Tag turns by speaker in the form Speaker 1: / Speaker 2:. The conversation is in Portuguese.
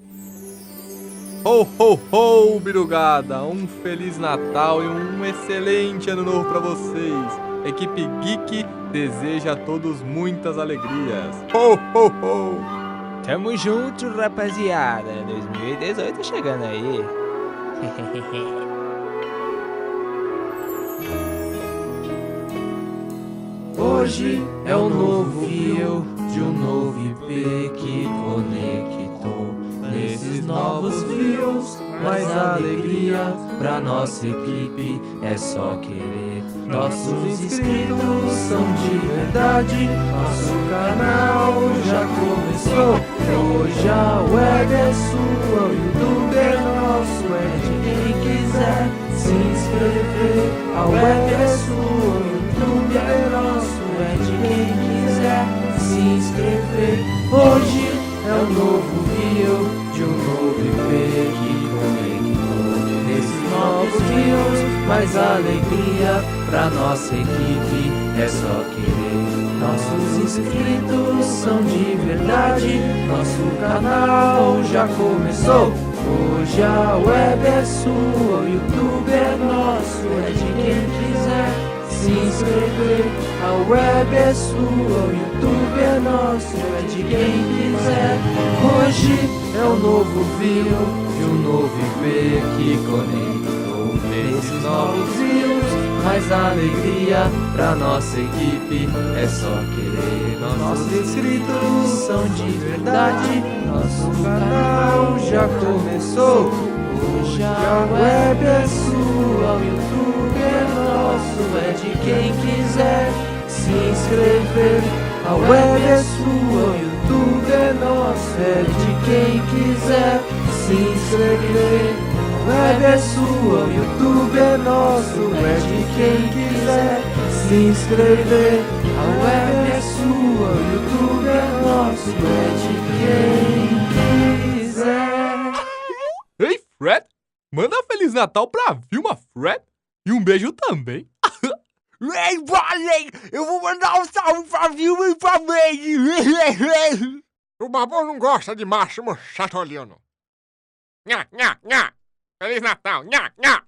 Speaker 1: Ho, ho, ho, birugada! Um Feliz Natal e um excelente Ano Novo para vocês! Equipe Geek deseja a todos muitas alegrias! Ho, ho, ho!
Speaker 2: Tamo junto, rapaziada! 2018 chegando aí!
Speaker 3: Hoje é o novo fio de um novo IP que novos fios. Mais alegria pra nossa equipe é só querer. Nossos inscritos são de verdade. Nosso canal já começou. Hoje a web é sua, o YouTube é nosso. É de quem quiser se inscrever. A web é sua, o YouTube é nosso. É de quem quiser se inscrever. Hoje é o novo rio de um novo IP Mais alegria pra nossa equipe é só querer. Nossos inscritos são de verdade. Nosso canal já começou. Hoje a web é sua, o YouTube é nosso. É de quem quiser se inscrever. A web é sua, o YouTube é nosso. É de quem quiser. Hoje é o novo view e o novo IP que nesses novos rios. Mais alegria pra nossa equipe é só querer. Nossos inscritos são de verdade. Nosso canal já começou. Hoje a web é sua, o YouTube é nosso. É de quem quiser se inscrever. A web é sua, o YouTube é nosso. É de quem quiser se inscrever. A web é sua, o YouTube é nosso. É de quem quiser se inscrever. A web é sua, o YouTube é nosso. É de quem quiser.
Speaker 1: Ei, Fred! Manda Feliz Natal pra Vilma, Fred! E um beijo também!
Speaker 2: Ei, Valen! Eu vou mandar um salve pra Vilma e pra Mandy!
Speaker 4: O Babão não gosta de Máximo Chatolino. Nha, nha, nha. Feliz Natal, nha, nha.